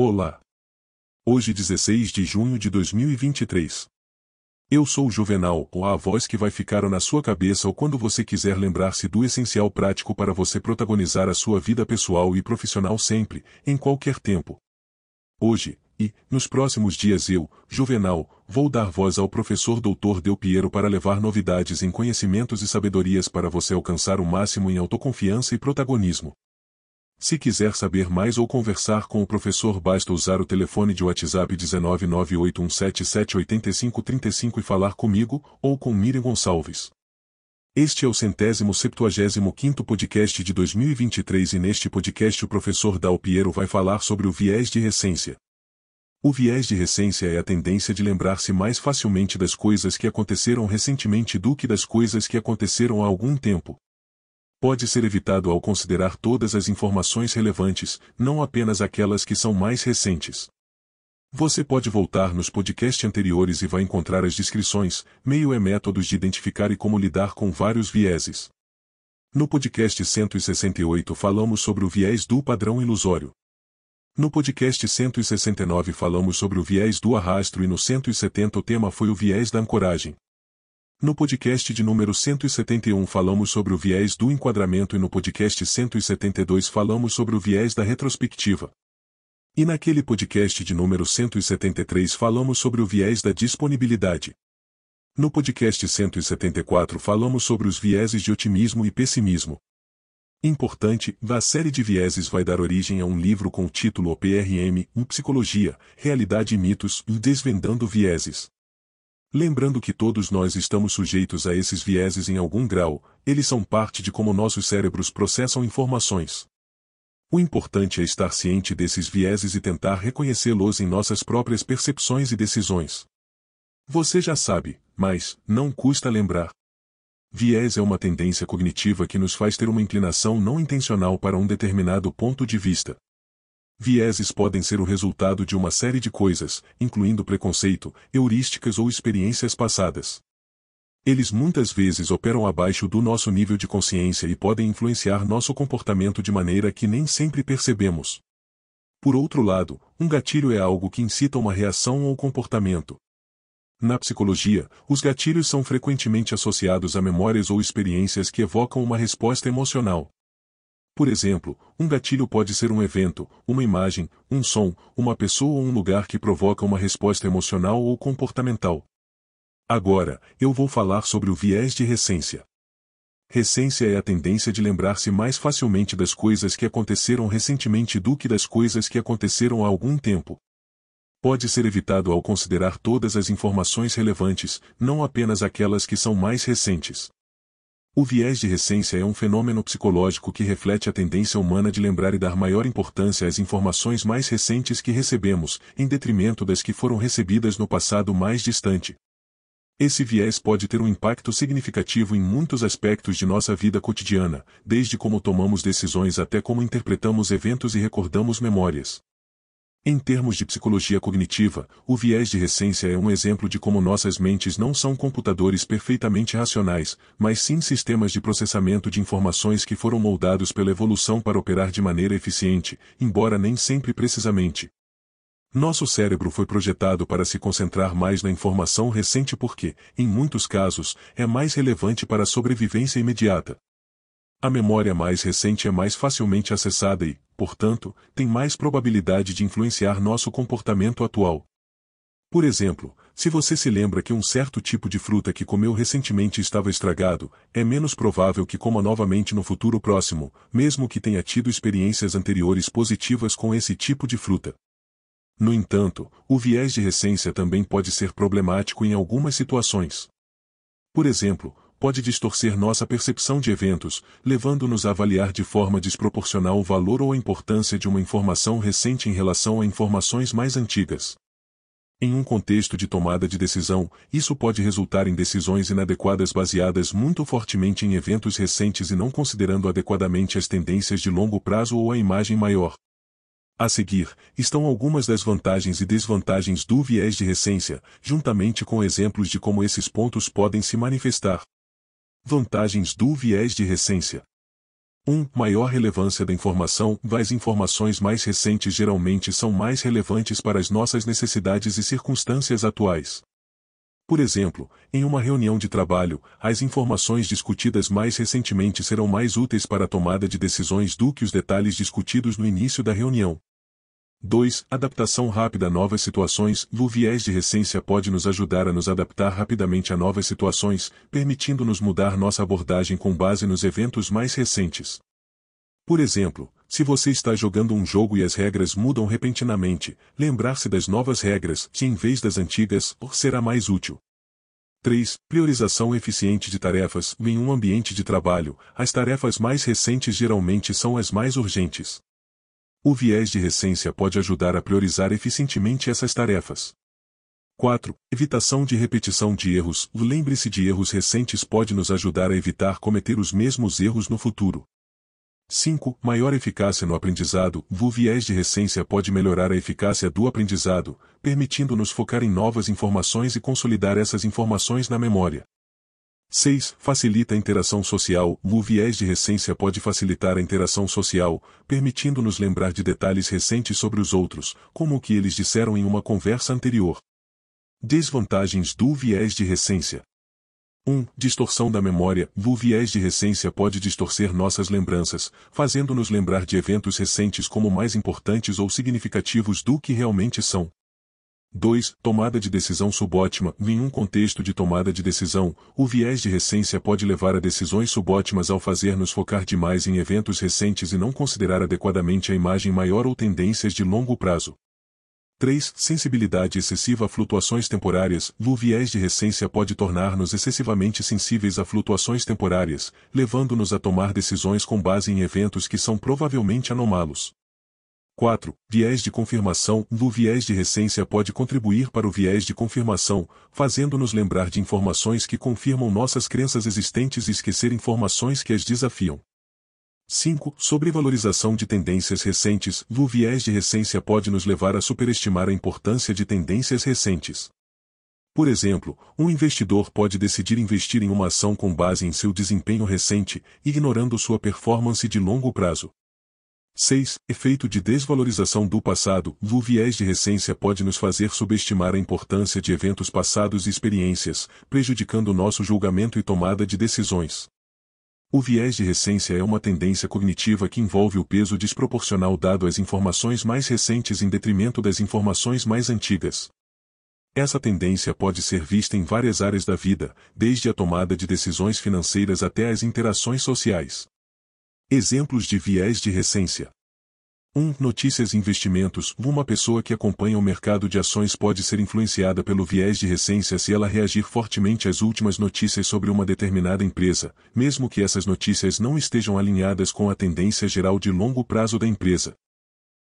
Olá! Hoje 16 de junho de 2023. Eu sou o Juvenal, ou a voz que vai ficar na sua cabeça ou quando você quiser lembrar-se do essencial prático para você protagonizar a sua vida pessoal e profissional sempre, em qualquer tempo. Hoje, e, nos próximos dias eu, Juvenal, vou dar voz ao professor Dr. Del Piero para levar novidades em conhecimentos e sabedorias para você alcançar o máximo em autoconfiança e protagonismo. Se quiser saber mais ou conversar com o professor basta usar o telefone de WhatsApp 19981778535 e falar comigo, ou com Miriam Gonçalves. Este é o centésimo septuagésimo quinto podcast de 2023 e neste podcast o professor Dal Piero vai falar sobre o viés de recência. O viés de recência é a tendência de lembrar-se mais facilmente das coisas que aconteceram recentemente do que das coisas que aconteceram há algum tempo. Pode ser evitado ao considerar todas as informações relevantes, não apenas aquelas que são mais recentes. Você pode voltar nos podcasts anteriores e vai encontrar as descrições, meio e métodos de identificar e como lidar com vários vieses. No podcast 168 falamos sobre o viés do padrão ilusório. No podcast 169 falamos sobre o viés do arrastro e no 170 o tema foi o viés da ancoragem. No podcast de número 171 falamos sobre o viés do enquadramento e no podcast 172 falamos sobre o viés da retrospectiva. E naquele podcast de número 173 falamos sobre o viés da disponibilidade. No podcast 174 falamos sobre os vieses de otimismo e pessimismo. Importante, a série de vieses vai dar origem a um livro com o título OPRM, Psicologia, Realidade e Mitos, Desvendando Vieses. Lembrando que todos nós estamos sujeitos a esses vieses em algum grau, eles são parte de como nossos cérebros processam informações. O importante é estar ciente desses vieses e tentar reconhecê-los em nossas próprias percepções e decisões. Você já sabe, mas não custa lembrar. Viés é uma tendência cognitiva que nos faz ter uma inclinação não intencional para um determinado ponto de vista. Vieses podem ser o resultado de uma série de coisas, incluindo preconceito, heurísticas ou experiências passadas. Eles muitas vezes operam abaixo do nosso nível de consciência e podem influenciar nosso comportamento de maneira que nem sempre percebemos. Por outro lado, um gatilho é algo que incita uma reação ou comportamento. Na psicologia, os gatilhos são frequentemente associados a memórias ou experiências que evocam uma resposta emocional. Por exemplo, um gatilho pode ser um evento, uma imagem, um som, uma pessoa ou um lugar que provoca uma resposta emocional ou comportamental. Agora, eu vou falar sobre o viés de recência. Recência é a tendência de lembrar-se mais facilmente das coisas que aconteceram recentemente do que das coisas que aconteceram há algum tempo. Pode ser evitado ao considerar todas as informações relevantes, não apenas aquelas que são mais recentes. O viés de recência é um fenômeno psicológico que reflete a tendência humana de lembrar e dar maior importância às informações mais recentes que recebemos, em detrimento das que foram recebidas no passado mais distante. Esse viés pode ter um impacto significativo em muitos aspectos de nossa vida cotidiana, desde como tomamos decisões até como interpretamos eventos e recordamos memórias. Em termos de psicologia cognitiva, o viés de recência é um exemplo de como nossas mentes não são computadores perfeitamente racionais, mas sim sistemas de processamento de informações que foram moldados pela evolução para operar de maneira eficiente, embora nem sempre precisamente. Nosso cérebro foi projetado para se concentrar mais na informação recente porque, em muitos casos, é mais relevante para a sobrevivência imediata. A memória mais recente é mais facilmente acessada e, portanto, tem mais probabilidade de influenciar nosso comportamento atual. Por exemplo, se você se lembra que um certo tipo de fruta que comeu recentemente estava estragado, é menos provável que coma novamente no futuro próximo, mesmo que tenha tido experiências anteriores positivas com esse tipo de fruta. No entanto, o viés de recência também pode ser problemático em algumas situações. Por exemplo, pode distorcer nossa percepção de eventos, levando-nos a avaliar de forma desproporcional o valor ou a importância de uma informação recente em relação a informações mais antigas. Em um contexto de tomada de decisão, isso pode resultar em decisões inadequadas baseadas muito fortemente em eventos recentes e não considerando adequadamente as tendências de longo prazo ou a imagem maior. A seguir, estão algumas das vantagens e desvantagens do viés de recência, juntamente com exemplos de como esses pontos podem se manifestar. Vantagens do viés de recência. 1. Maior relevância da informação. As informações mais recentes geralmente são mais relevantes para as nossas necessidades e circunstâncias atuais. Por exemplo, em uma reunião de trabalho, as informações discutidas mais recentemente serão mais úteis para a tomada de decisões do que os detalhes discutidos no início da reunião. 2. Adaptação rápida a novas situações. O viés de recência pode nos ajudar a nos adaptar rapidamente a novas situações, permitindo-nos mudar nossa abordagem com base nos eventos mais recentes. Por exemplo, se você está jogando um jogo e as regras mudam repentinamente, lembrar-se das novas regras, que em vez das antigas, será mais útil. 3. Priorização eficiente de tarefas. Em um ambiente de trabalho, as tarefas mais recentes geralmente são as mais urgentes. O viés de recência pode ajudar a priorizar eficientemente essas tarefas. 4. Evitação de repetição de erros. Lembre-se de erros recentes pode nos ajudar a evitar cometer os mesmos erros no futuro. 5. Maior eficácia no aprendizado. O viés de recência pode melhorar a eficácia do aprendizado, permitindo-nos focar em novas informações e consolidar essas informações na memória. 6. Facilita a interação social. O viés de recência pode facilitar a interação social, permitindo-nos lembrar de detalhes recentes sobre os outros, como o que eles disseram em uma conversa anterior. Desvantagens do viés de recência. 1. Distorção da memória. O viés de recência pode distorcer nossas lembranças, fazendo-nos lembrar de eventos recentes como mais importantes ou significativos do que realmente são. 2. Tomada de decisão subótima. Em um contexto de tomada de decisão, o viés de recência pode levar a decisões subótimas ao fazer-nos focar demais em eventos recentes e não considerar adequadamente a imagem maior ou tendências de longo prazo. 3. Sensibilidade excessiva a flutuações temporárias. O viés de recência pode tornar-nos excessivamente sensíveis a flutuações temporárias, levando-nos a tomar decisões com base em eventos que são provavelmente anômalos. 4. Viés de confirmação. O viés de recência pode contribuir para o viés de confirmação, fazendo-nos lembrar de informações que confirmam nossas crenças existentes e esquecer informações que as desafiam. 5. Sobrevalorização de tendências recentes. O viés de recência pode nos levar a superestimar a importância de tendências recentes. Por exemplo, um investidor pode decidir investir em uma ação com base em seu desempenho recente, ignorando sua performance de longo prazo. 6. Efeito de desvalorização do passado. O viés de recência pode nos fazer subestimar a importância de eventos passados e experiências, prejudicando nosso julgamento e tomada de decisões. O viés de recência é uma tendência cognitiva que envolve o peso desproporcional dado às informações mais recentes em detrimento das informações mais antigas. Essa tendência pode ser vista em várias áreas da vida, desde a tomada de decisões financeiras até as interações sociais. Exemplos de viés de recência. 1. Notícias e investimentos. Uma pessoa que acompanha o mercado de ações pode ser influenciada pelo viés de recência se ela reagir fortemente às últimas notícias sobre uma determinada empresa, mesmo que essas notícias não estejam alinhadas com a tendência geral de longo prazo da empresa.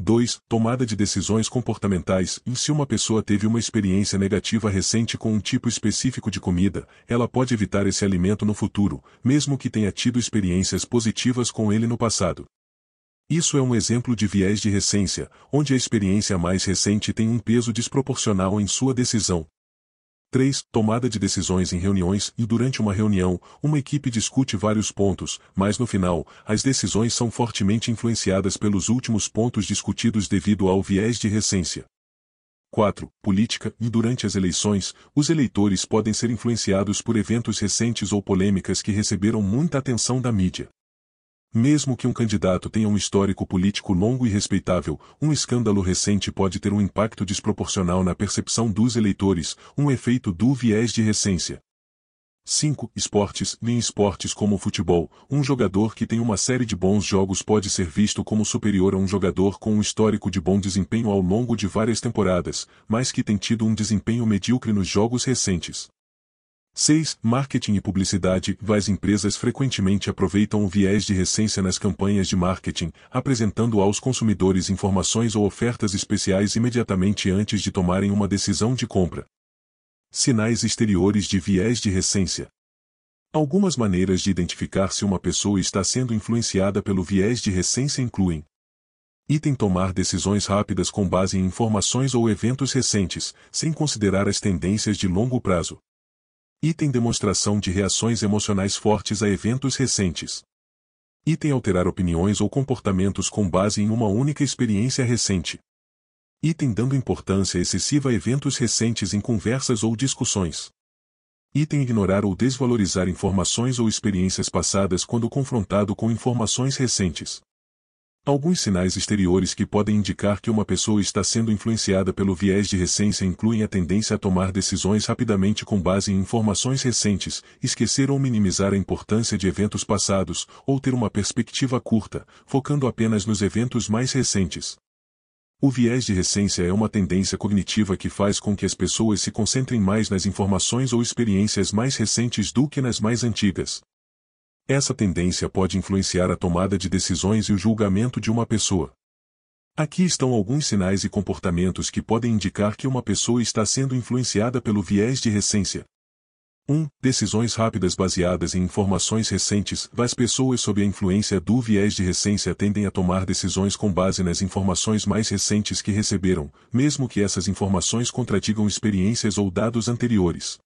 2. Tomada de decisões comportamentais. Se uma pessoa teve uma experiência negativa recente com um tipo específico de comida, ela pode evitar esse alimento no futuro, mesmo que tenha tido experiências positivas com ele no passado. Isso é um exemplo de viés de recência, onde a experiência mais recente tem um peso desproporcional em sua decisão, 3. Tomada de decisões em reuniões e durante uma reunião, uma equipe discute vários pontos, mas no final, as decisões são fortemente influenciadas pelos últimos pontos discutidos devido ao viés de recência. 4. Política e durante as eleições, os eleitores podem ser influenciados por eventos recentes ou polêmicas que receberam muita atenção da mídia. Mesmo que um candidato tenha um histórico político longo e respeitável, um escândalo recente pode ter um impacto desproporcional na percepção dos eleitores, um efeito do viés de recência. 5. Esportes. Em esportes como o futebol, um jogador que tem uma série de bons jogos pode ser visto como superior a um jogador com um histórico de bom desempenho ao longo de várias temporadas, mas que tem tido um desempenho medíocre nos jogos recentes. 6. Marketing e publicidade. As empresas frequentemente aproveitam o viés de recência nas campanhas de marketing, apresentando aos consumidores informações ou ofertas especiais imediatamente antes de tomarem uma decisão de compra. Sinais exteriores de viés de recência. Algumas maneiras de identificar se uma pessoa está sendo influenciada pelo viés de recência incluem Item tomar decisões rápidas com base em informações ou eventos recentes, sem considerar as tendências de longo prazo. Item demonstração de reações emocionais fortes a eventos recentes. Item alterar opiniões ou comportamentos com base em uma única experiência recente. Item dando importância excessiva a eventos recentes em conversas ou discussões. Item ignorar ou desvalorizar informações ou experiências passadas quando confrontado com informações recentes. Alguns sinais exteriores que podem indicar que uma pessoa está sendo influenciada pelo viés de recência incluem a tendência a tomar decisões rapidamente com base em informações recentes, esquecer ou minimizar a importância de eventos passados, ou ter uma perspectiva curta, focando apenas nos eventos mais recentes. O viés de recência é uma tendência cognitiva que faz com que as pessoas se concentrem mais nas informações ou experiências mais recentes do que nas mais antigas. Essa tendência pode influenciar a tomada de decisões e o julgamento de uma pessoa. Aqui estão alguns sinais e comportamentos que podem indicar que uma pessoa está sendo influenciada pelo viés de recência. 1. Decisões rápidas baseadas em informações recentes. As pessoas sob a influência do viés de recência tendem a tomar decisões com base nas informações mais recentes que receberam, mesmo que essas informações contradigam experiências ou dados anteriores.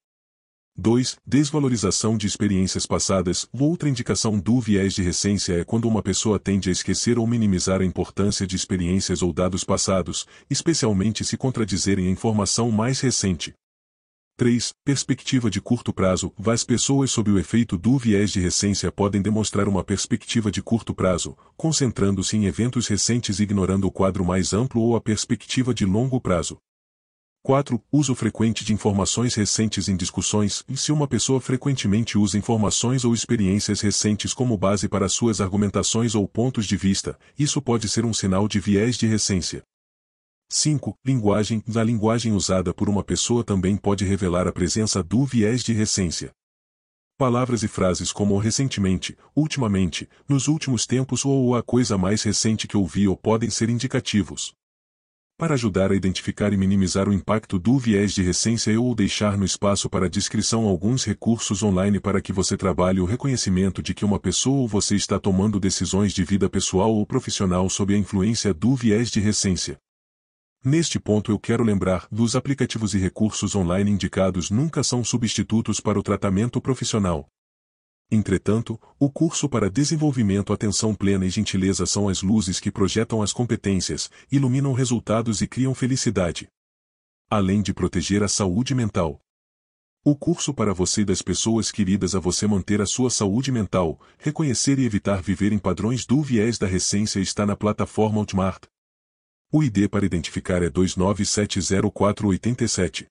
2. Desvalorização de experiências passadas. Outra indicação do viés de recência é quando uma pessoa tende a esquecer ou minimizar a importância de experiências ou dados passados, especialmente se contradizerem a informação mais recente. 3. Perspectiva de curto prazo. As pessoas sob o efeito do viés de recência podem demonstrar uma perspectiva de curto prazo, concentrando-se em eventos recentes e ignorando o quadro mais amplo ou a perspectiva de longo prazo. 4. Uso frequente de informações recentes em discussões. Se uma pessoa frequentemente usa informações ou experiências recentes como base para suas argumentações ou pontos de vista, isso pode ser um sinal de viés de recência. 5. Linguagem. A linguagem usada por uma pessoa também pode revelar a presença do viés de recência. Palavras e frases como recentemente, ultimamente, nos últimos tempos ou a coisa mais recente que ouvi podem ser indicativos. Para ajudar a identificar e minimizar o impacto do viés de recência eu ou deixar no espaço para descrição alguns recursos online para que você trabalhe o reconhecimento de que uma pessoa ou você está tomando decisões de vida pessoal ou profissional sob a influência do viés de recência. Neste ponto eu quero lembrar, dos aplicativos e recursos online indicados nunca são substitutos para o tratamento profissional. Entretanto, o curso para desenvolvimento atenção plena e gentileza são as luzes que projetam as competências, iluminam resultados e criam felicidade. Além de proteger a saúde mental. O curso para você e das pessoas queridas a você manter a sua saúde mental, reconhecer e evitar viver em padrões do viés da recência está na plataforma Ultimart. O ID para identificar é 2970487.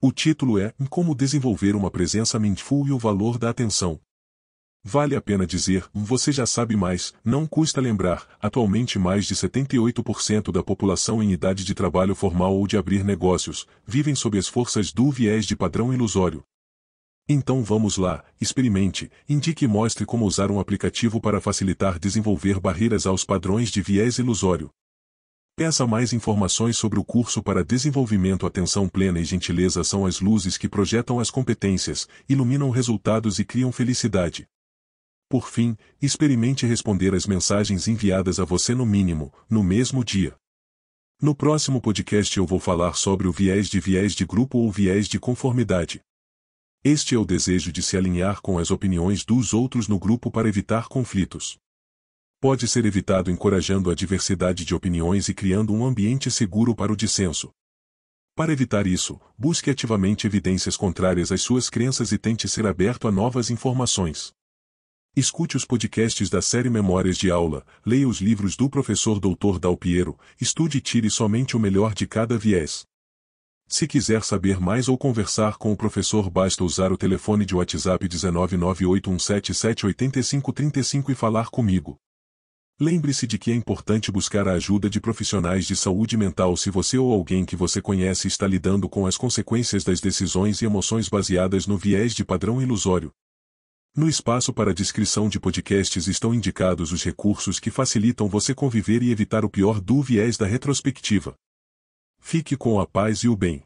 O título é Como desenvolver uma presença mindful e o valor da atenção. Vale a pena dizer, você já sabe mais, não custa lembrar, atualmente mais de 78% da população em idade de trabalho formal ou de abrir negócios, vivem sob as forças do viés de padrão ilusório. Então vamos lá, experimente, indique e mostre como usar um aplicativo para facilitar desenvolver barreiras aos padrões de viés ilusório. Peça mais informações sobre o curso para desenvolvimento Atenção Plena e Gentileza são as luzes que projetam as competências, iluminam resultados e criam felicidade. Por fim, experimente responder às mensagens enviadas a você no mínimo, no mesmo dia. No próximo podcast eu vou falar sobre o viés de viés de grupo ou viés de conformidade. Este é o desejo de se alinhar com as opiniões dos outros no grupo para evitar conflitos. Pode ser evitado encorajando a diversidade de opiniões e criando um ambiente seguro para o dissenso. Para evitar isso, busque ativamente evidências contrárias às suas crenças e tente ser aberto a novas informações. Escute os podcasts da série Memórias de Aula, leia os livros do professor Dr. Dalpiero, estude e tire somente o melhor de cada viés. Se quiser saber mais ou conversar com o professor basta usar o telefone de WhatsApp 19981778535 e falar comigo. Lembre-se de que é importante buscar a ajuda de profissionais de saúde mental se você ou alguém que você conhece está lidando com as consequências das decisões e emoções baseadas no viés de padrão ilusório. No espaço para descrição de podcasts estão indicados os recursos que facilitam você conviver e evitar o pior do viés da retrospectiva. Fique com a paz e o bem.